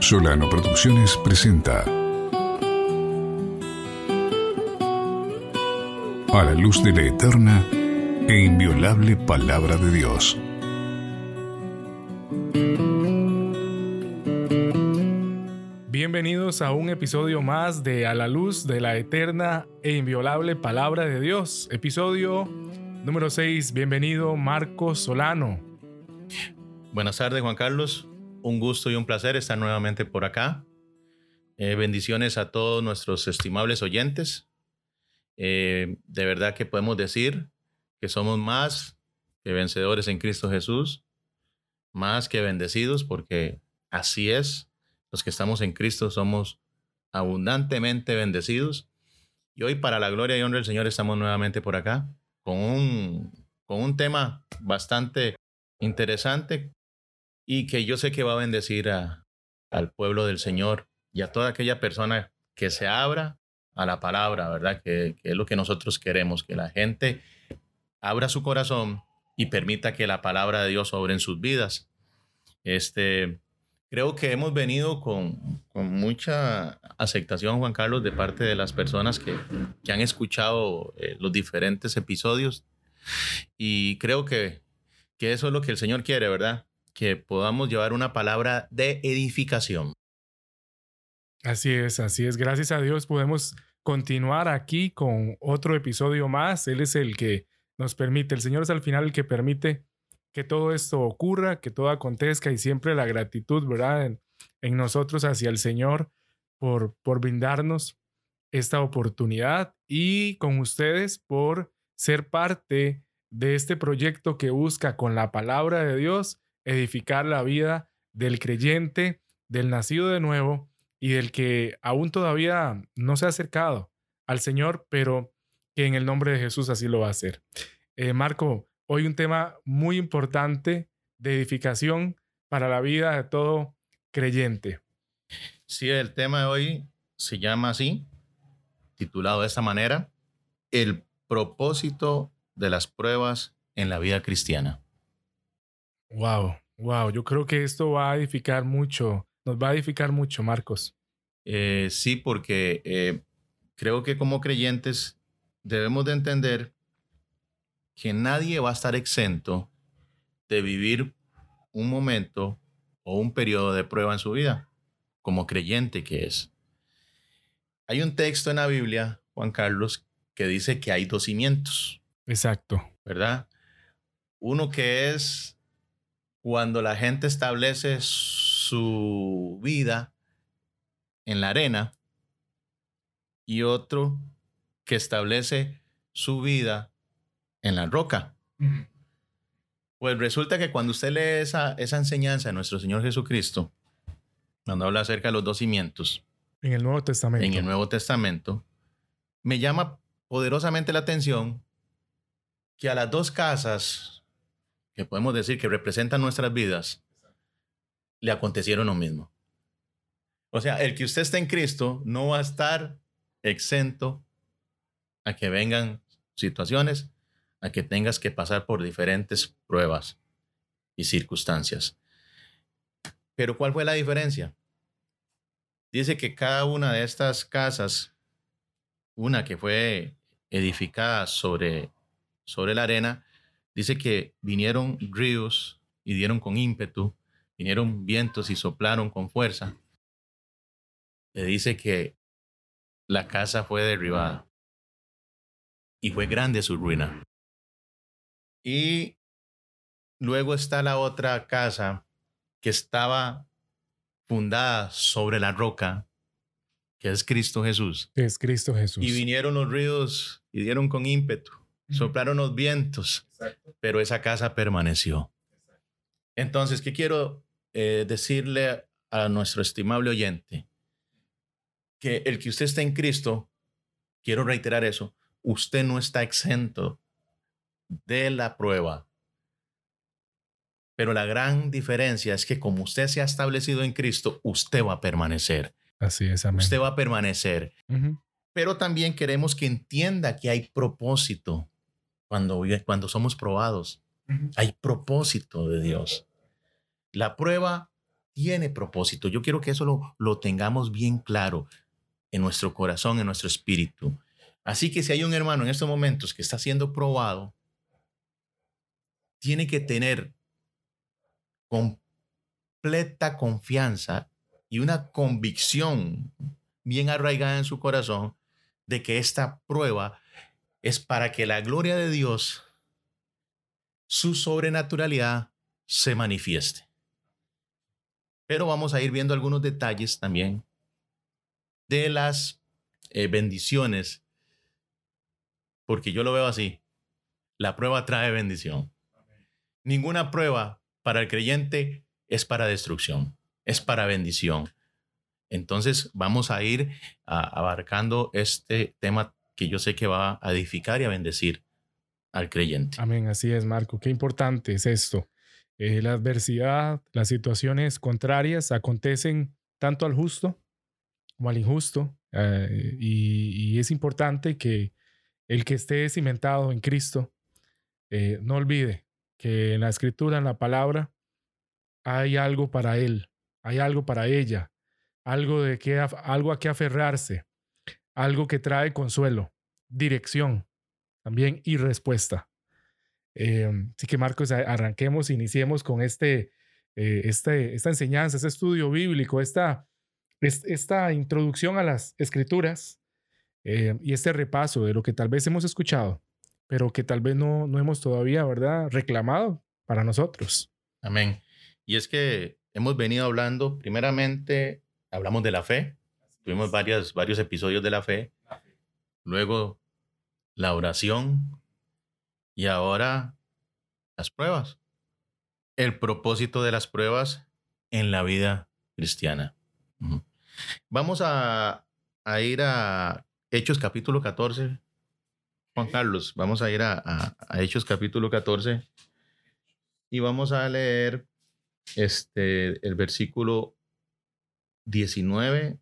Solano Producciones presenta A la luz de la eterna e inviolable palabra de Dios. Bienvenidos a un episodio más de A la luz de la eterna e inviolable palabra de Dios. Episodio número 6. Bienvenido Marcos Solano. Buenas tardes Juan Carlos. Un gusto y un placer estar nuevamente por acá. Eh, bendiciones a todos nuestros estimables oyentes. Eh, de verdad que podemos decir que somos más que vencedores en Cristo Jesús, más que bendecidos, porque así es. Los que estamos en Cristo somos abundantemente bendecidos. Y hoy, para la gloria y honra del Señor, estamos nuevamente por acá con un, con un tema bastante interesante y que yo sé que va a bendecir al pueblo del Señor y a toda aquella persona que se abra a la palabra, ¿verdad? Que, es lo que nosotros queremos, que la gente abra su corazón y permita que la palabra de Dios obre en sus vidas. Este, creo que hemos venido con, con mucha aceptación, Juan Carlos, de parte de las personas que, que han escuchado eh, los diferentes episodios y creo que, que eso es lo que el Señor quiere, ¿verdad? Que podamos llevar una palabra de edificación. Así es, así es. Gracias a Dios podemos continuar aquí con otro episodio más. Él es el que nos permite, el Señor es al final el que permite que todo esto ocurra, que todo acontezca y siempre la gratitud, ¿verdad? En, nosotros hacia el Señor por, por brindarnos esta oportunidad y con ustedes por ser parte de este proyecto que busca con la palabra de Dios edificar la vida del creyente, del nacido de nuevo y del que aún todavía no se ha acercado al Señor, pero que en el nombre de Jesús así lo va a hacer. Eh, Marco, hoy un tema muy importante de edificación para la vida de todo creyente. Sí, el tema de hoy se llama así, titulado de esta manera, el propósito de las pruebas en la vida cristiana. Wow, wow, yo creo que esto va a edificar mucho, nos va a edificar mucho, Marcos. Eh, sí, porque eh, creo que como creyentes debemos de entender que nadie va a estar exento de vivir un momento o un periodo de prueba en su vida, como creyente que es. Hay un texto en la Biblia, Juan Carlos, que dice que hay dos cimientos. Exacto. ¿Verdad? Uno que es cuando la gente establece su vida en la arena y otro que establece su vida en la roca. Pues resulta que cuando usted lee esa, esa enseñanza de nuestro Señor Jesucristo, cuando habla acerca de los dos cimientos, en el Nuevo Testamento, en el Nuevo Testamento, me llama poderosamente la atención que a las dos casas que podemos decir que representan nuestras vidas, le acontecieron lo mismo. O sea, el que usted esté en Cristo no va a estar exento a que vengan situaciones, a que tengas que pasar por diferentes pruebas y circunstancias. Pero ¿cuál fue la diferencia? Dice que cada una de estas casas, una que fue edificada sobre, sobre la arena, Dice que vinieron ríos y dieron con ímpetu, vinieron vientos y soplaron con fuerza. Le dice que la casa fue derribada y fue grande su ruina. Y luego está la otra casa que estaba fundada sobre la roca, que es Cristo Jesús. Es Cristo Jesús. Y vinieron los ríos y dieron con ímpetu soplaron los vientos, pero esa casa permaneció. Entonces, ¿qué quiero eh, decirle a nuestro estimable oyente? Que el que usted esté en Cristo, quiero reiterar eso, usted no está exento de la prueba. Pero la gran diferencia es que como usted se ha establecido en Cristo, usted va a permanecer. Así es, amén. Usted va a permanecer. Pero también queremos que entienda que hay propósito cuando, cuando somos probados. Hay propósito de Dios. La prueba tiene propósito. Yo quiero que eso lo, lo tengamos bien claro en nuestro corazón, en nuestro espíritu. Así que si hay un hermano en estos momentos que está siendo probado, tiene que tener completa confianza y una convicción bien arraigada en su corazón de que esta prueba es para que la gloria de Dios, su sobrenaturalidad, se manifieste. Pero vamos a ir viendo algunos detalles también de las eh, bendiciones, porque yo lo veo así. La prueba trae bendición. Ninguna prueba para el creyente es para destrucción, es para bendición. Entonces vamos a ir abarcando este tema que yo sé que va a edificar y a bendecir al creyente. Amén, así es, Marco. Qué importante es esto. Eh, la adversidad, las situaciones contrarias acontecen tanto al justo como al injusto. Eh, y, es importante que el que esté cimentado en Cristo eh, no olvide que en la escritura, en la palabra, hay algo para él, hay algo para ella, algo, de que, algo a que aferrarse, algo que trae consuelo, dirección también y respuesta. Em, así que Marcos, arranquemos, iniciemos con este, eh, este, esta enseñanza, este estudio bíblico, esta, esta introducción a las escrituras em, y este repaso de lo que tal vez hemos escuchado, pero que tal vez no, no hemos todavía, ¿verdad?, reclamado para nosotros. Amén. Y es que hemos venido hablando primeramente hablamos de la fe, tuvimos varios, varios episodios de la fe, luego la oración y ahora las pruebas. El propósito de las pruebas en la vida cristiana. Vamos a, ir a Hechos capítulo 14. Juan Carlos, vamos a ir a, a, Hechos capítulo 14 y vamos a leer este, el versículo 19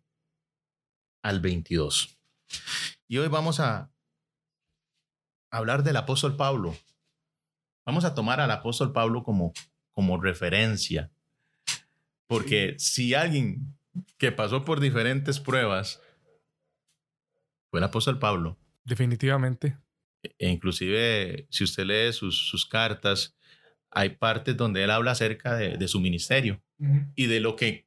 al 22. Y hoy vamos a hablar del apóstol Pablo. Vamos a tomar al apóstol Pablo como, como referencia. Porque si alguien que pasó por diferentes pruebas fue el apóstol Pablo. Definitivamente. E inclusive, si usted lee sus, cartas, hay partes donde él habla acerca de, su ministerio y de lo que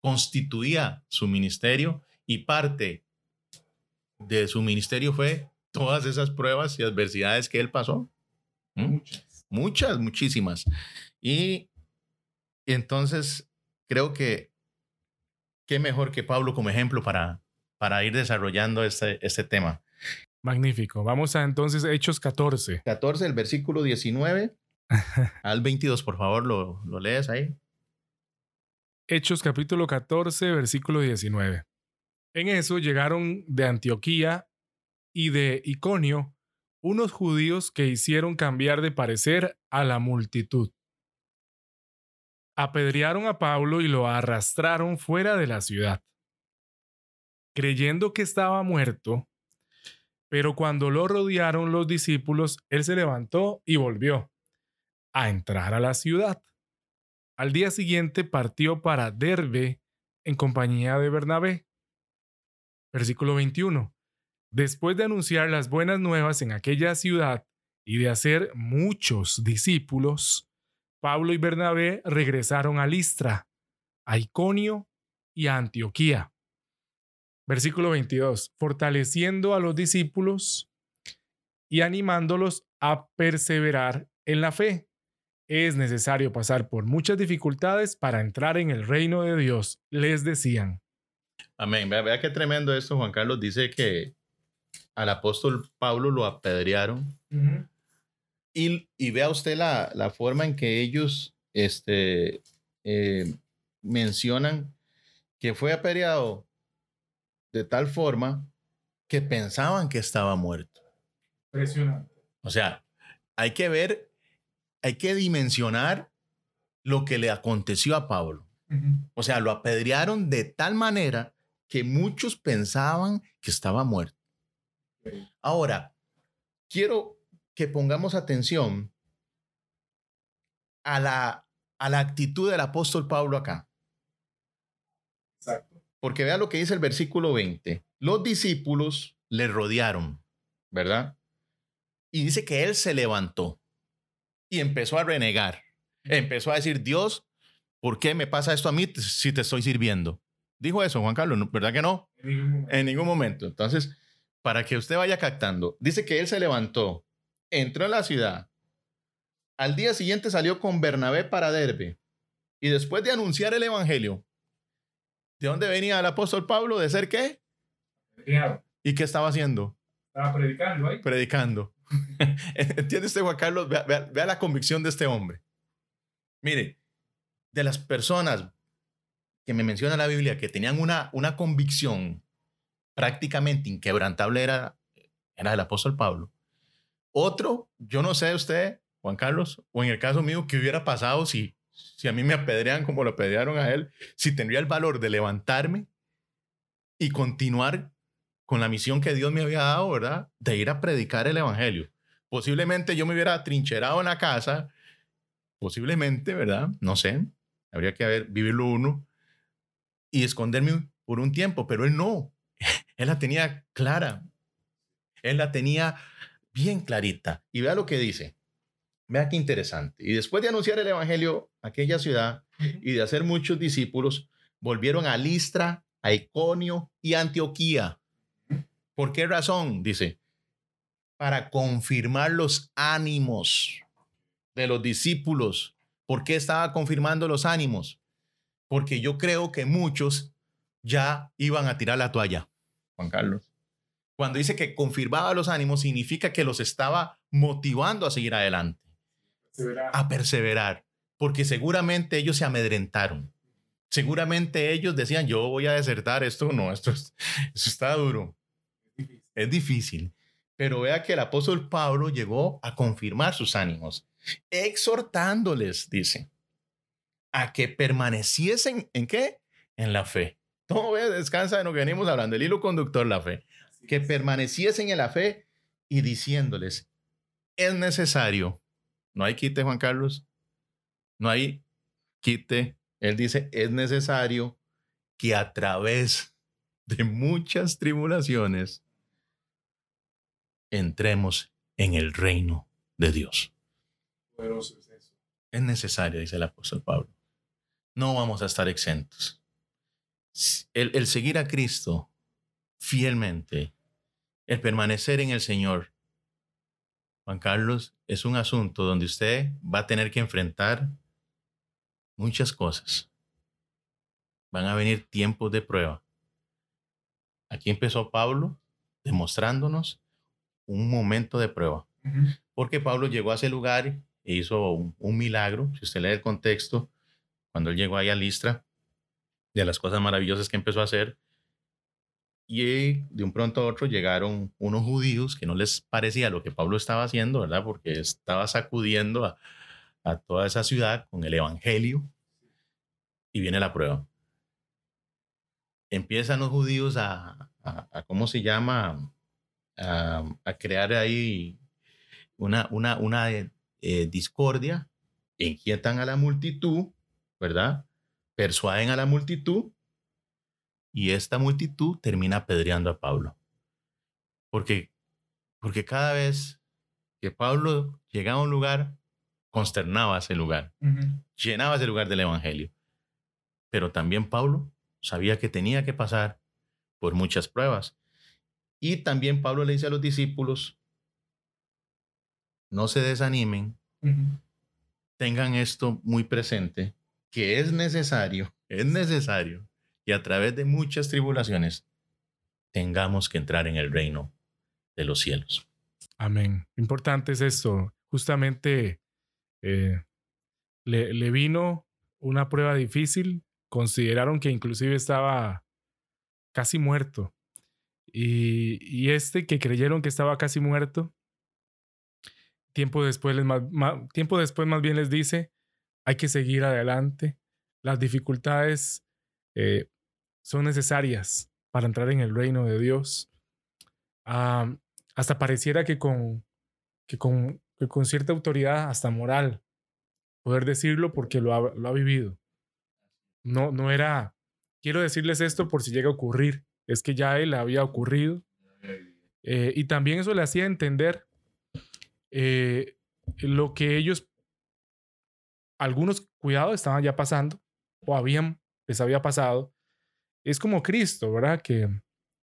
constituía su ministerio y parte de su ministerio fue todas esas pruebas y adversidades que él pasó. Muchas. Muchas, muchísimas. Y, entonces creo que qué mejor que Pablo como ejemplo para, para ir desarrollando este, este tema. Magnífico. Vamos a entonces Hechos 14. 14, el versículo 19 al 22, por favor, lo, lo lees ahí. Hechos capítulo 14, versículo 19. En eso llegaron de Antioquía y de Iconio unos judíos que hicieron cambiar de parecer a la multitud. Apedrearon a Pablo y lo arrastraron fuera de la ciudad, creyendo que estaba muerto, pero cuando lo rodearon los discípulos, él se levantó y volvió a entrar a la ciudad. Al día siguiente partió para Derbe en compañía de Bernabé. Versículo 21. Después de anunciar las buenas nuevas en aquella ciudad y de hacer muchos discípulos, Pablo y Bernabé regresaron a Listra, a Iconio y a Antioquía. Versículo 22. Fortaleciendo a los discípulos y animándolos a perseverar en la fe es necesario pasar por muchas dificultades para entrar en el reino de Dios, les decían. Amén. Vea, qué tremendo esto, Juan Carlos. Dice que al apóstol Pablo lo apedrearon. y, vea usted la, forma en que ellos este, eh, mencionan que fue apedreado de tal forma que pensaban que estaba muerto. Impresionante. O sea, hay que ver hay que dimensionar lo que le aconteció a Pablo. O sea, lo apedrearon de tal manera que muchos pensaban que estaba muerto. Ahora, quiero que pongamos atención a la a la actitud del apóstol Pablo acá. Exacto. Porque vea lo que dice el versículo 20. Los discípulos le rodearon, ¿verdad? Y dice que él se levantó y empezó a renegar. Empezó a decir, Dios, ¿por qué me pasa esto a mí si te estoy sirviendo? Dijo eso, Juan Carlos, ¿verdad que no? En ningún momento. En ningún momento. Entonces, para que usted vaya captando, dice que él se levantó, entró en la ciudad. Al día siguiente salió con Bernabé para Derbe. Y después de anunciar el evangelio, ¿de dónde venía el apóstol Pablo? ¿De ser qué? Criado. ¿Y qué estaba haciendo? Estaba predicando ahí. Predicando. ¿Entiende usted, Juan Carlos? Vea, vea- vea la convicción de este hombre. Mire, de las personas que me menciona la Biblia que tenían una, una convicción prácticamente inquebrantable era, era el apóstol Pablo. Otro, yo no sé usted, Juan Carlos, o en el caso mío, qué hubiera pasado si, si a mí me apedrean como lo apedrearon a él, si tendría el valor de levantarme y continuar con la misión que Dios me había dado, ¿verdad? De ir a predicar el Evangelio. Posiblemente yo me hubiera trincherado en la casa, posiblemente, ¿verdad? No sé, habría que ver, vivirlo uno y esconderme por un tiempo, pero él no, él la tenía clara, él la tenía bien clarita. Y vea lo que dice, vea qué interesante. Y después de anunciar el Evangelio a aquella ciudad y de hacer muchos discípulos, volvieron a Listra, a Iconio y Antioquía. ¿Por qué razón? Dice, para confirmar los ánimos de los discípulos. ¿Por qué estaba confirmando los ánimos? Porque yo creo que muchos ya iban a tirar la toalla, Juan Carlos. Cuando dice que confirmaba los ánimos, significa que los estaba motivando a seguir adelante, a perseverar, porque seguramente ellos se amedrentaron. Seguramente ellos decían, yo voy a desertar, esto no, esto, es- esto está duro. Es difícil. Pero vea que el apóstol Pablo llegó a confirmar sus ánimos, exhortándoles, dice, a que permaneciesen en qué? En la fe. Todo ve, descansa de lo que venimos hablando, el hilo conductor, la fe. Que permaneciesen en la fe y diciéndoles, es necesario, no hay quite, Juan Carlos, no hay quite. Él dice, es necesario que a través de muchas tribulaciones entremos en el reino de Dios. Poderoso es eso. Es necesario, dice el apóstol Pablo. No vamos a estar exentos. El, el seguir a Cristo fielmente, el permanecer en el Señor, Juan Carlos, es un asunto donde usted va a tener que enfrentar muchas cosas. Van a venir tiempos de prueba. Aquí empezó Pablo demostrándonos un momento de prueba. Porque Pablo llegó a ese lugar e hizo un, un milagro. Si usted lee el contexto, cuando él llegó ahí a Listra, de las cosas maravillosas que empezó a hacer, y de un pronto a otro llegaron unos judíos que no les parecía lo que Pablo estaba haciendo, ¿verdad? Porque estaba sacudiendo a, a toda esa ciudad con el evangelio, y viene la prueba. Empiezan los judíos a, a- a ¿cómo se llama? A, a crear ahí una, una, una eh, discordia, inquietan a la multitud, ¿verdad? Persuaden a la multitud y esta multitud termina apedreando a Pablo. Porque, porque cada vez que Pablo llegaba a un lugar, consternaba ese lugar, Ujú. llenaba ese lugar del Evangelio. Pero también Pablo sabía que tenía que pasar por muchas pruebas. Y también Pablo le dice a los discípulos, no se desanimen, tengan esto muy presente, que es necesario, es necesario que a través de muchas tribulaciones tengamos que entrar en el reino de los cielos. Amén. Importante es esto. Justamente eh, le, le vino una prueba difícil. Consideraron que inclusive estaba casi muerto. Y, y este que creyeron que estaba casi muerto, tiempo después, ma- tiempo después más bien les dice, hay que seguir adelante. Las dificultades eh, son necesarias para entrar en el reino de Dios. Hasta pareciera que con, que con, que con cierta autoridad, hasta moral, poder decirlo porque lo ha, lo ha vivido. No, no era, quiero decirles esto por si llega a ocurrir, es que ya él había ocurrido. Eh, y también eso le hacía entender eh, lo que ellos, algunos cuidados estaban ya pasando o habían, les había pasado. Es como Cristo, ¿verdad? Que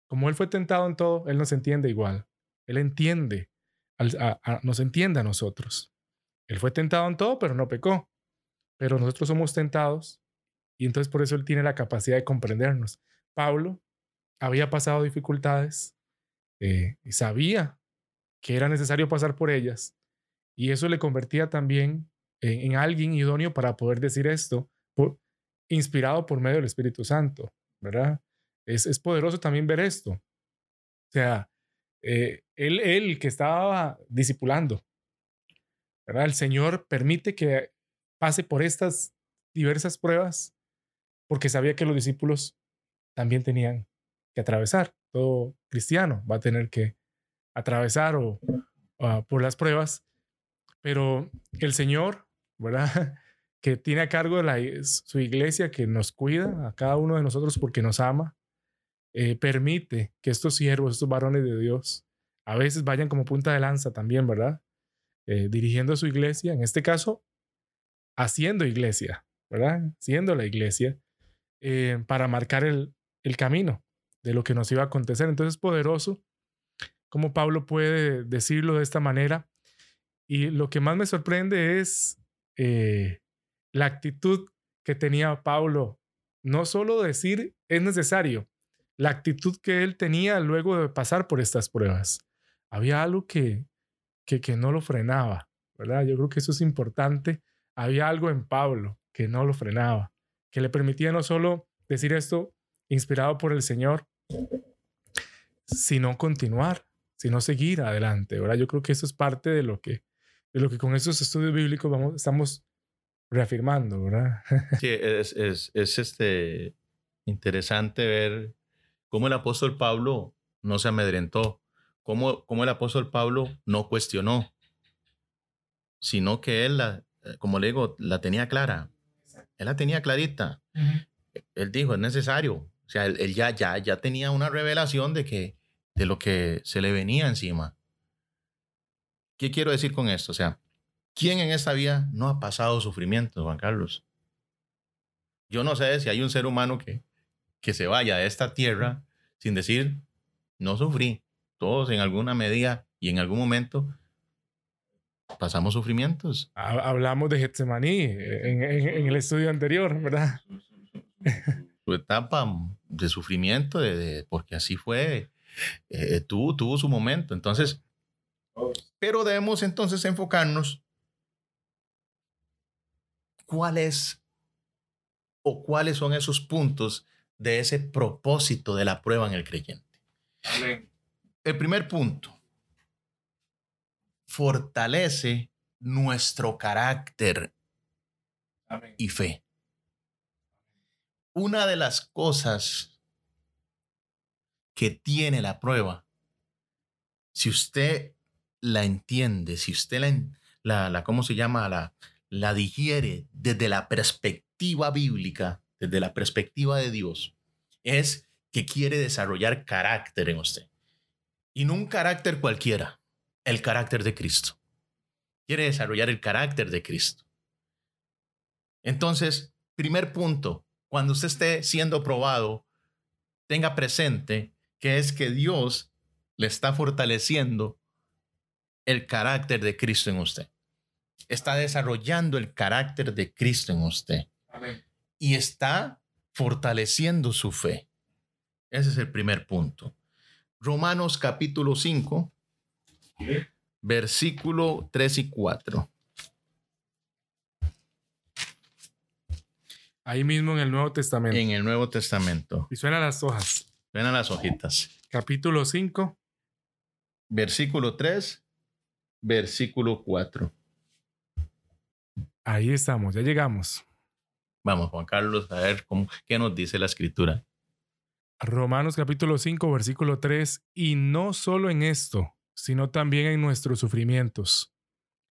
como Él fue tentado en todo, Él nos entiende igual. Él entiende, nos entiende a nosotros. Él fue tentado en todo, pero no pecó. Pero nosotros somos tentados y entonces por eso Él tiene la capacidad de comprendernos. Pablo había pasado dificultades eh, y sabía que era necesario pasar por ellas y eso le convertía también en, alguien idóneo para poder decir esto, inspirado por medio del Espíritu Santo, ¿verdad? Es, es poderoso también ver esto. O sea, eh, él, él que estaba discipulando, ¿verdad? El Señor permite que pase por estas diversas pruebas porque sabía que los discípulos también tenían que atravesar. Todo cristiano va a tener que atravesar o, por las pruebas, pero el Señor, ¿verdad? Que tiene a cargo la, su iglesia, que nos cuida a cada uno de nosotros porque nos ama, eh, permite que estos siervos, estos varones de Dios, a veces vayan como punta de lanza también, ¿verdad? Eh, dirigiendo su iglesia, en este caso, haciendo iglesia, ¿verdad? Siendo la iglesia, eh, para marcar el, el camino de lo que nos iba a acontecer. Entonces, es poderoso como Pablo puede decirlo de esta manera. Y lo que más me sorprende es la actitud que tenía Pablo. No solo decir es necesario, la actitud que él tenía luego de pasar por estas pruebas. Había algo que, que, que no lo frenaba, ¿verdad? Yo creo que eso es importante. Había algo en Pablo que no lo frenaba, que le permitía no solo decir esto inspirado por el Señor, sino continuar, sino seguir adelante, ¿verdad? Yo creo que eso es parte de lo que, de lo que con estos estudios bíblicos vamos, estamos reafirmando, ¿verdad? Sí, es, es, es este, interesante ver cómo el apóstol Pablo no se amedrentó, cómo, cómo el apóstol Pablo no cuestionó, sino que él, la, eh, como le digo, la tenía clara. Él la tenía clarita. Él dijo, es necesario. O sea, él, ya, ya, ya tenía una revelación de, que, de lo que se le venía encima. ¿Qué quiero decir con esto? O sea, ¿quién en esta vida no ha pasado sufrimiento, Juan Carlos? Yo no sé si hay un ser humano que, que se vaya de esta tierra sin decir, no sufrí. Todos en alguna medida y en algún momento pasamos sufrimientos. Hablamos de Getsemaní en, en, el estudio anterior, ¿verdad? Su etapa de sufrimiento, de, porque así fue, eh, tuvo, tuvo su momento. Entonces, pero debemos entonces enfocarnos cuál es o cuáles son esos puntos de ese propósito de la prueba en el creyente. El primer punto, fortalece nuestro carácter y fe. Una de las cosas que tiene la prueba, si usted la entiende, si usted la, la, ¿cómo se llama? La, la digiere desde la perspectiva bíblica, desde la perspectiva de Dios, es que quiere desarrollar carácter en usted. Y no un carácter cualquiera, el carácter de Cristo. Quiere desarrollar el carácter de Cristo. Entonces, primer punto, cuando usted esté siendo probado, tenga presente que es que Dios le está fortaleciendo el carácter de Cristo en usted. Está desarrollando el carácter de Cristo en usted. Amén y está fortaleciendo su fe. Ese es el primer punto. Romanos capítulo 5, versículo 3 y 4. Ahí mismo en el Nuevo Testamento. En el Nuevo Testamento. Y suenan las hojas. Suenan las hojitas. Capítulo 5. Versículo 3, versículo 4. Ahí estamos, ya llegamos. Vamos, Juan Carlos, a ver cómo, qué nos dice la escritura. Romanos capítulo 5, versículo 3, y no solo en esto, sino también en nuestros sufrimientos,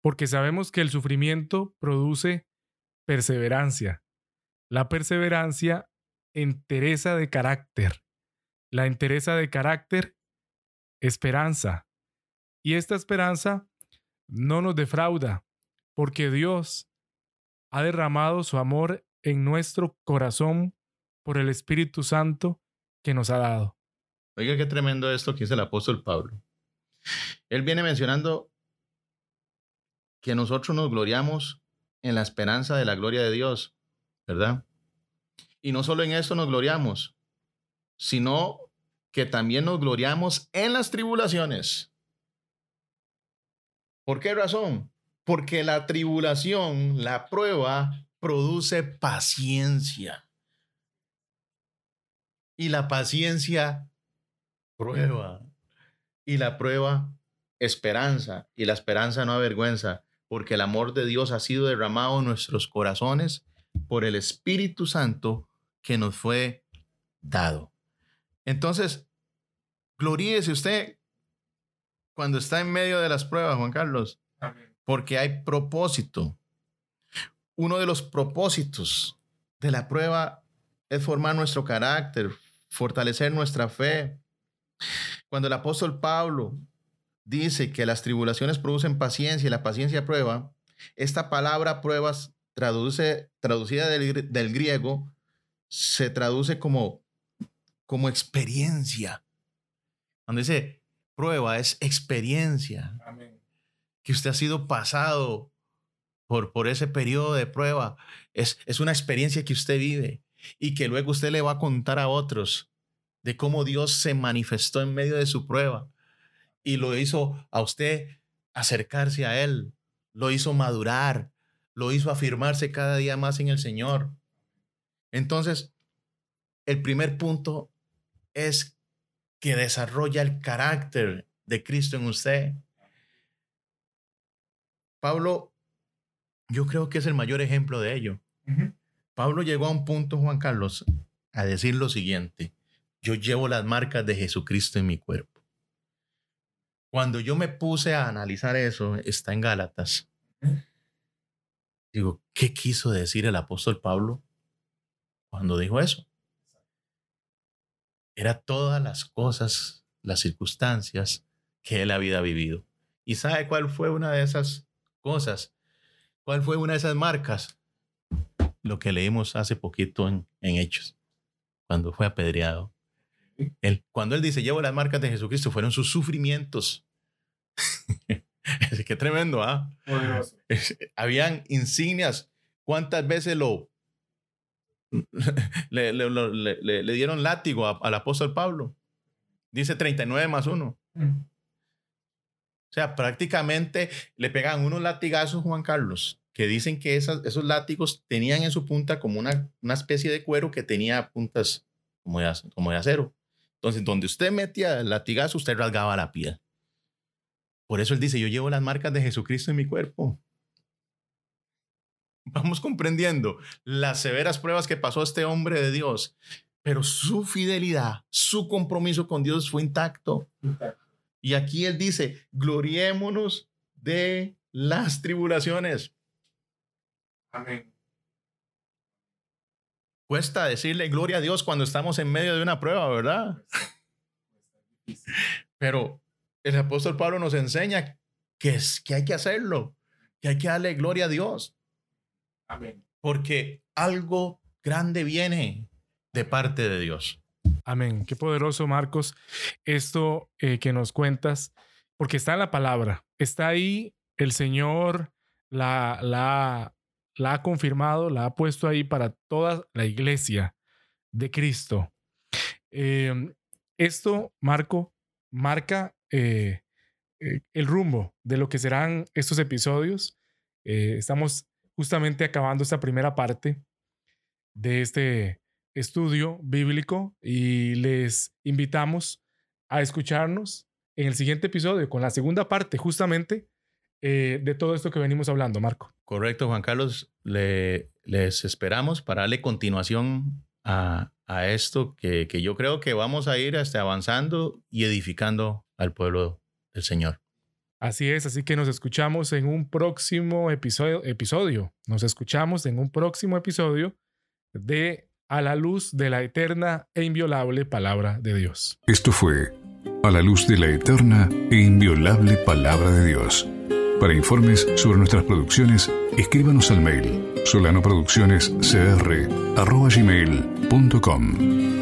porque sabemos que el sufrimiento produce perseverancia. La perseverancia entereza de carácter. La entereza de carácter, esperanza. Y esta esperanza no nos defrauda, porque Dios ha derramado su amor en nuestro corazón por el Espíritu Santo que nos ha dado. Oiga, qué tremendo esto que dice el apóstol Pablo. Él viene mencionando que nosotros nos gloriamos en la esperanza de la gloria de Dios, ¿verdad? Y no solo en esto nos gloriamos, sino que también nos gloriamos en las tribulaciones. ¿Por qué razón? Porque la tribulación, la prueba, produce paciencia. Y la paciencia prueba. Y la prueba esperanza. Y la esperanza no avergüenza, porque el amor de Dios ha sido derramado en nuestros corazones por el Espíritu Santo que nos fue dado. Entonces, gloríese usted cuando está en medio de las pruebas, Juan Carlos, porque hay propósito. Uno de los propósitos de la prueba es formar nuestro carácter, fortalecer nuestra fe. Cuando el apóstol Pablo dice que las tribulaciones producen paciencia y la paciencia prueba, esta palabra pruebas traduce, traducida del, del griego se traduce como, como experiencia. Cuando dice prueba, es experiencia. Que usted ha sido pasado por, por ese periodo de prueba. Es, es una experiencia que usted vive y que luego usted le va a contar a otros de cómo Dios se manifestó en medio de su prueba y lo hizo a usted acercarse a Él, lo hizo madurar, lo hizo afirmarse cada día más en el Señor. Entonces, el primer punto es que desarrolla el carácter de Cristo en usted. Pablo, yo creo que es el mayor ejemplo de ello. Pablo llegó a un punto, Juan Carlos, a decir lo siguiente, yo llevo las marcas de Jesucristo en mi cuerpo. Cuando yo me puse a analizar eso, está en Gálatas. Digo, ¿qué quiso decir el apóstol Pablo cuando dijo eso? Era todas las cosas, las circunstancias que él había vivido. ¿Y sabe cuál fue una de esas cosas? ¿Cuál fue una de esas marcas? Lo que leímos hace poquito en, Hechos, cuando fue apedreado. Él, cuando él dice, llevo las marcas de Jesucristo, fueron sus sufrimientos. Qué tremendo, ¿ah? Habían insignias. ¿Cuántas veces lo le, le, le, dieron látigo al apóstol Pablo? Dice 39 más 1. Mm. O sea, prácticamente le pegan unos latigazos, Juan Carlos, que dicen que esos látigos tenían en su punta como una, una especie de cuero que tenía puntas como de, como de acero. Entonces, donde usted metía el latigazo, usted rasgaba la piel. Por eso él dice, yo llevo las marcas de Jesucristo en mi cuerpo. Vamos comprendiendo las severas pruebas que pasó este hombre de Dios, pero su fidelidad, su compromiso con Dios fue intacto. Y aquí él dice, gloriémonos de las tribulaciones. Amén. Cuesta decirle gloria a Dios cuando estamos en medio de una prueba, ¿verdad? Pero el apóstol Pablo nos enseña que, es, que hay que hacerlo, que hay que darle gloria a Dios. Amén. Porque algo grande viene de parte de Dios. Amén. Qué poderoso, Marcos, esto eh, que nos cuentas, porque está en la palabra, está ahí, el Señor la, la, la ha confirmado, la ha puesto ahí para toda la iglesia de Cristo. Em, esto, Marco, marca eh, eh, el rumbo de lo que serán estos episodios. Eh, estamos justamente acabando esta primera parte de este estudio bíblico y les invitamos a escucharnos en el siguiente episodio con la segunda parte justamente de todo esto que venimos hablando, Marco. Correcto, Juan Carlos. Le, les esperamos para darle continuación a, esto que, que, yo creo que vamos a ir hasta avanzando y edificando al pueblo del Señor. Así es, así que nos escuchamos en un próximo episodio, episodio. Nos escuchamos en un próximo episodio de A la luz de la eterna e inviolable palabra de Dios. Esto fue A la luz de la eterna e inviolable palabra de Dios. Para informes sobre nuestras producciones, escríbanos al mail solanoproduccionescr.gmail.com